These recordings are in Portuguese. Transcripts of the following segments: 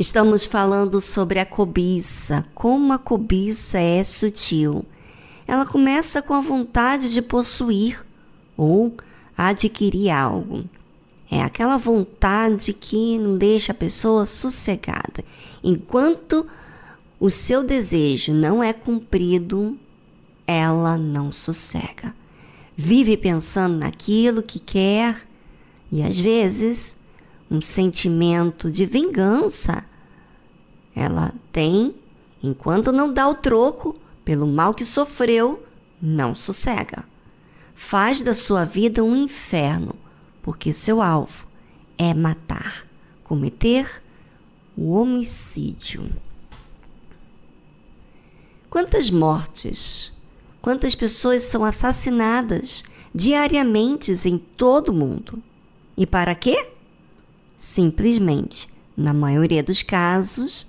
Estamos falando sobre a cobiça, como a cobiça é sutil. Ela começa com a vontade de possuir ou adquirir algo. É aquela vontade que não deixa a pessoa sossegada. Enquanto o seu desejo não é cumprido, ela não sossega. Vive pensando naquilo que quer e às vezes um sentimento de vingança ela tem, enquanto não dá o troco pelo mal que sofreu, não sossega. Faz da sua vida um inferno, porque seu alvo é matar, cometer o homicídio. Quantas mortes, quantas pessoas são assassinadas diariamente em todo o mundo? E para quê? Simplesmente, na maioria dos casos,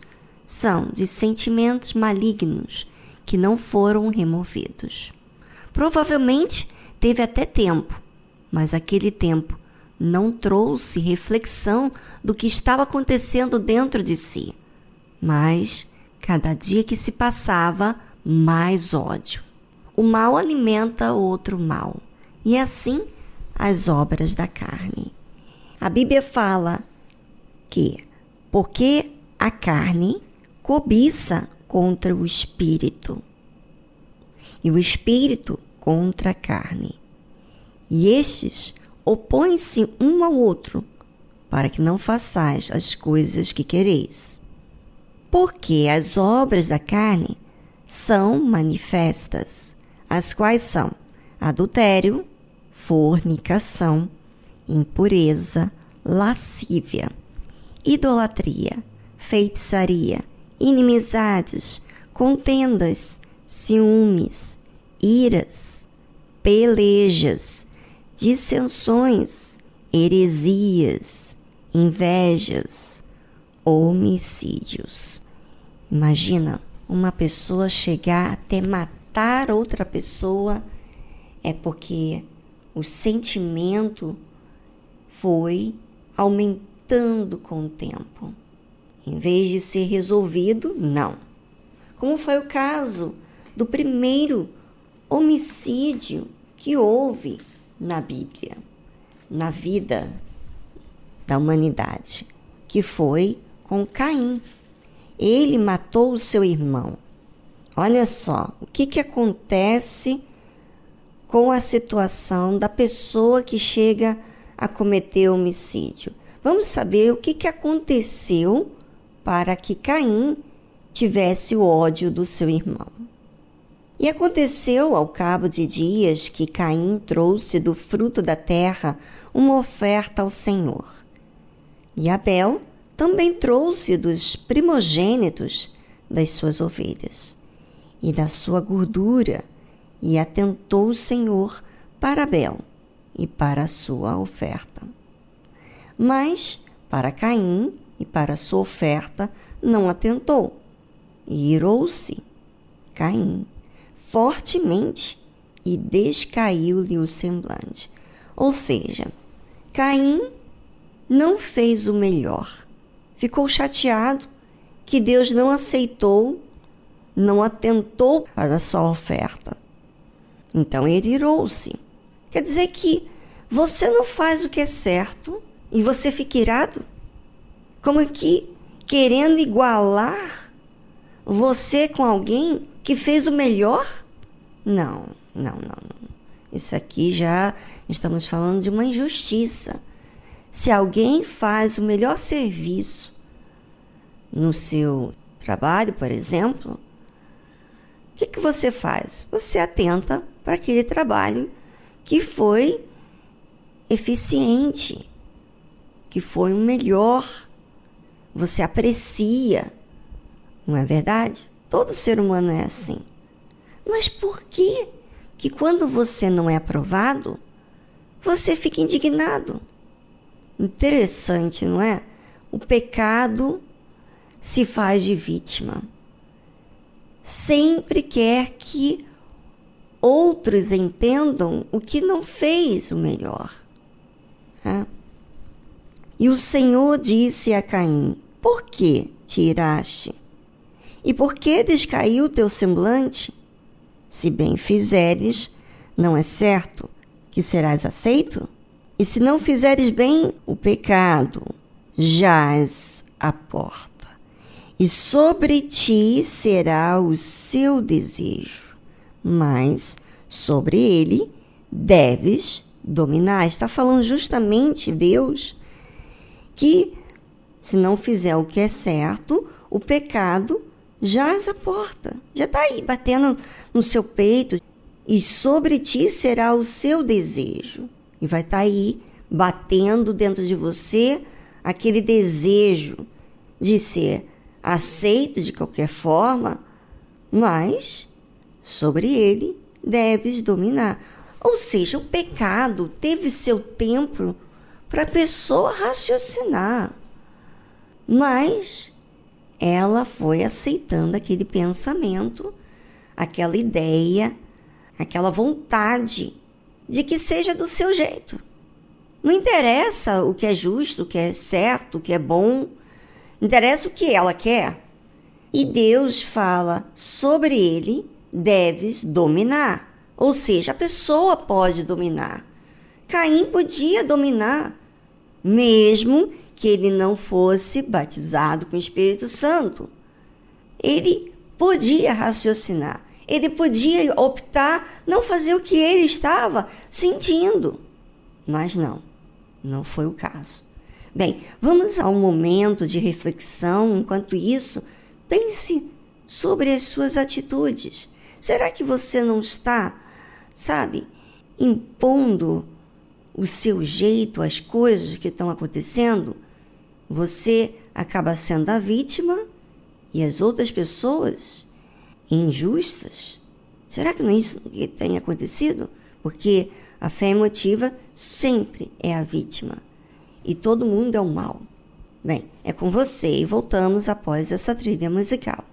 são de sentimentos malignos que não foram removidos. Provavelmente teve até tempo, mas aquele tempo não trouxe reflexão do que estava acontecendo dentro de si. Mas, cada dia que se passava, mais ódio. O mal alimenta outro mal, e assim as obras da carne. A Bíblia fala que, porque a carne cobiça contra o espírito, e o espírito contra a carne. E estes opõem-se um ao outro, para que não façais as coisas que quereis. Porque as obras da carne são manifestas, as quais são adultério, fornicação, impureza, lascívia, idolatria, feitiçaria, inimizades, contendas, ciúmes, iras, pelejas, dissensões, heresias, invejas, homicídios. Imagina uma pessoa chegar até matar outra pessoa é porque o sentimento foi aumentando com o tempo. Em vez de ser resolvido, não. Como foi o caso do primeiro homicídio que houve na Bíblia, na vida da humanidade, que foi com Caim. Ele matou o seu irmão. Olha só, o que, que acontece com a situação da pessoa que chega a cometer homicídio? Vamos saber o que, que aconteceu para que Caim tivesse o ódio do seu irmão. E aconteceu ao cabo de dias que Caim trouxe do fruto da terra uma oferta ao Senhor. E Abel também trouxe dos primogênitos das suas ovelhas e da sua gordura, e atentou o Senhor para Abel e para a sua oferta. Mas para Caim e para sua oferta não atentou. E irou-se Caim fortemente e descaiu-lhe o semblante. Ou seja, Caim não fez o melhor. Ficou chateado que Deus não aceitou, não atentou para a sua oferta. Então ele irou-se. Quer dizer que você não faz o que é certo e você fica irado? Como que querendo igualar você com alguém que fez o melhor? Não, não, não, não. Isso aqui já estamos falando de uma injustiça. Se alguém faz o melhor serviço no seu trabalho, por exemplo, o que, que você faz? Você atenta para aquele trabalho que foi eficiente, que foi o melhor você aprecia. Não é verdade? Todo ser humano é assim. Mas por que que quando você não é aprovado, você fica indignado? Interessante, não é? O pecado se faz de vítima. Sempre quer que outros entendam o que não fez o melhor. É? E o Senhor disse a Caim: Por que te iraste? E por que descaiu teu semblante? Se bem fizeres, não é certo que serás aceito? E se não fizeres bem, o pecado jaz à porta, e sobre ti será o seu desejo, mas sobre ele deves dominar. Está falando justamente Deus que se não fizer o que é certo, o pecado jaz à porta, já está aí batendo no seu peito, e sobre ti será o seu desejo. E vai estar tá aí batendo dentro de você aquele desejo de ser aceito de qualquer forma, mas sobre ele deves dominar. Ou seja, o pecado teve seu tempo para a pessoa raciocinar, mas ela foi aceitando aquele pensamento, aquela ideia, aquela vontade de que seja do seu jeito. Não interessa o que é justo, o que é certo, o que é bom, interessa o que ela quer. E Deus fala sobre ele deves dominar. Ou seja, a pessoa pode dominar. Caim podia dominar, mesmo que ele não fosse batizado com o Espírito Santo. Ele podia raciocinar, ele podia optar não fazer o que ele estava sentindo. Mas não, não foi o caso. Bem, vamos a um momento de reflexão. Enquanto isso, pense sobre as suas atitudes. Será que você não está sabe, impondo o seu jeito às coisas que estão acontecendo, você acaba sendo a vítima e as outras pessoas injustas. Será que não é isso que tem acontecido? Porque a fé emotiva sempre é a vítima e todo mundo é o mal. Bem, é com você e voltamos após essa trilha musical.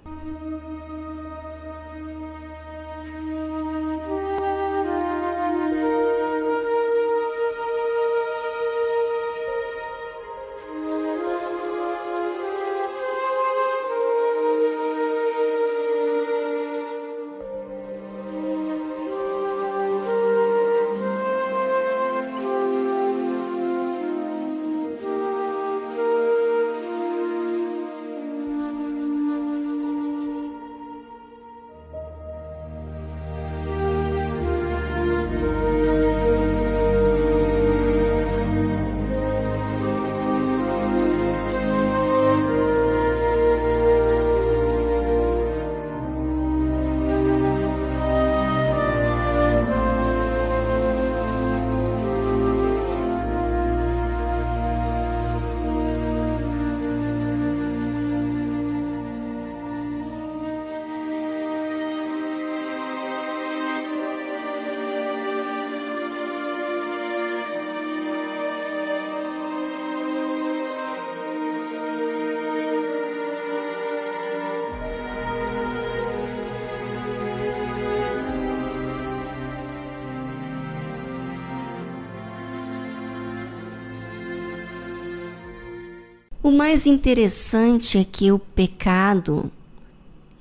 O mais interessante é que o pecado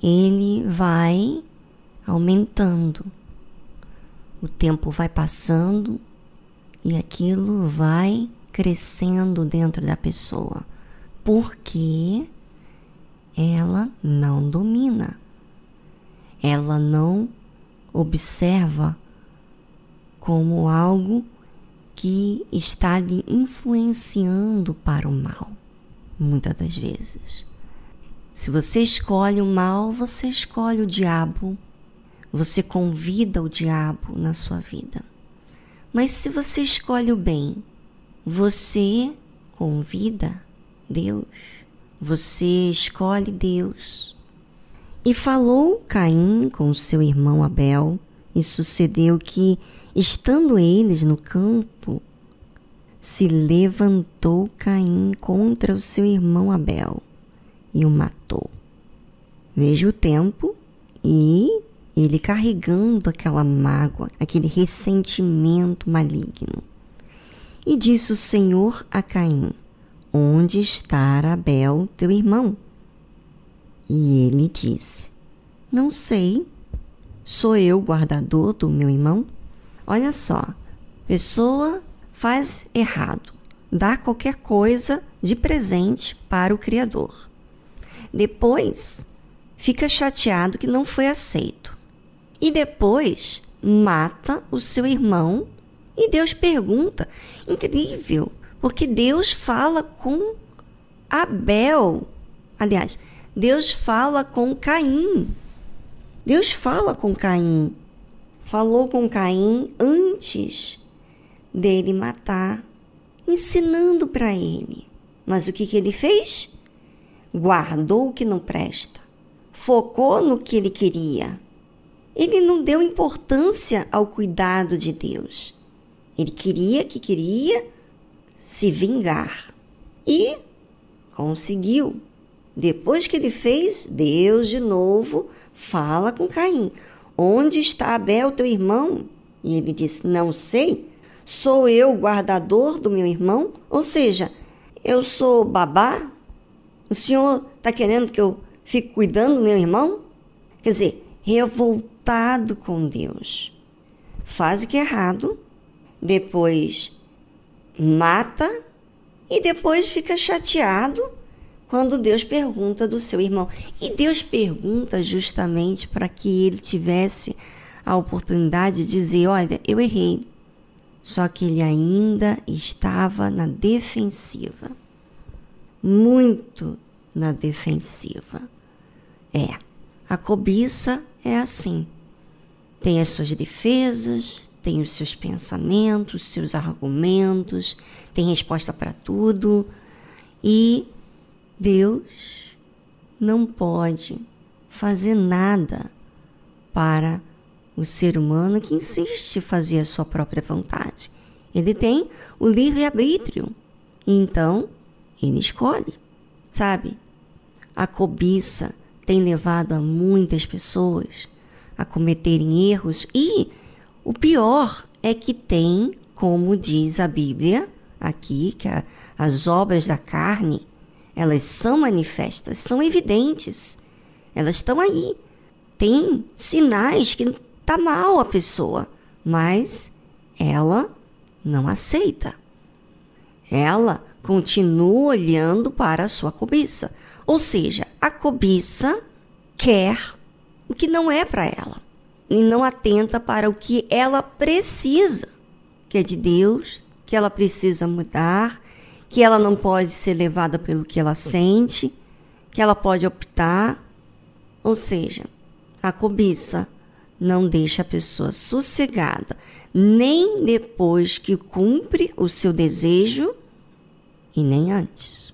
ele vai aumentando. O tempo vai passando e aquilo vai crescendo dentro da pessoa, porque ela não domina. Ela não observa como algo que está lhe influenciando para o mal muitas das vezes. Se você escolhe o mal, você escolhe o diabo, você convida o diabo na sua vida. Mas se você escolhe o bem, você convida Deus, você escolhe Deus. E falou Caim com seu irmão Abel, e sucedeu que, estando eles no campo, se levantou Caim contra o seu irmão Abel e o matou. Veja o tempo e ele carregando aquela mágoa, aquele ressentimento maligno. E disse o Senhor a Caim: Onde está Abel, teu irmão? E ele disse: Não sei. Sou eu guardador do meu irmão? Olha só, pessoa faz errado, dá qualquer coisa de presente para o Criador. Depois fica chateado que não foi aceito. E depois mata o seu irmão e Deus pergunta. Incrível, porque Deus fala com Abel. Aliás, Deus fala com Caim. Deus fala com Caim. Falou com Caim antes dele matar, ensinando para ele. Mas o que, que ele fez? Guardou o que não presta, focou no que ele queria. Ele não deu importância ao cuidado de Deus. Ele queria que queria se vingar. E conseguiu. Depois que ele fez, Deus de novo fala com Caim: Onde está Abel, teu irmão? E ele disse: Não sei. Sou eu guardador do meu irmão? Ou seja, eu sou babá? O senhor está querendo que eu fique cuidando do meu irmão? Quer dizer, revoltado com Deus. Faz o que é errado, depois mata e depois fica chateado quando Deus pergunta do seu irmão. E Deus pergunta justamente para que ele tivesse a oportunidade de dizer: Olha, eu errei. Só que ele ainda estava na defensiva. Muito na defensiva. É, a cobiça é assim. Tem as suas defesas, tem os seus pensamentos, seus argumentos, tem resposta para tudo. E Deus não pode fazer nada para o ser humano que insiste em fazer a sua própria vontade. Ele tem o livre-arbítrio. Então, ele escolhe, sabe? A cobiça tem levado a muitas pessoas a cometerem erros e o pior é que tem, como diz a Bíblia aqui, que a, as obras da carne, elas são manifestas, são evidentes. Elas estão aí. Tem sinais que tá mal a pessoa, mas ela não aceita. Ela continua olhando para a sua cobiça. Ou seja, a cobiça quer o que não é para ela e não atenta para o que ela precisa, que é de Deus, que ela precisa mudar, que ela não pode ser levada pelo que ela sente, que ela pode optar. Ou seja, a cobiça não deixa a pessoa sossegada, nem depois que cumpre o seu desejo e nem antes.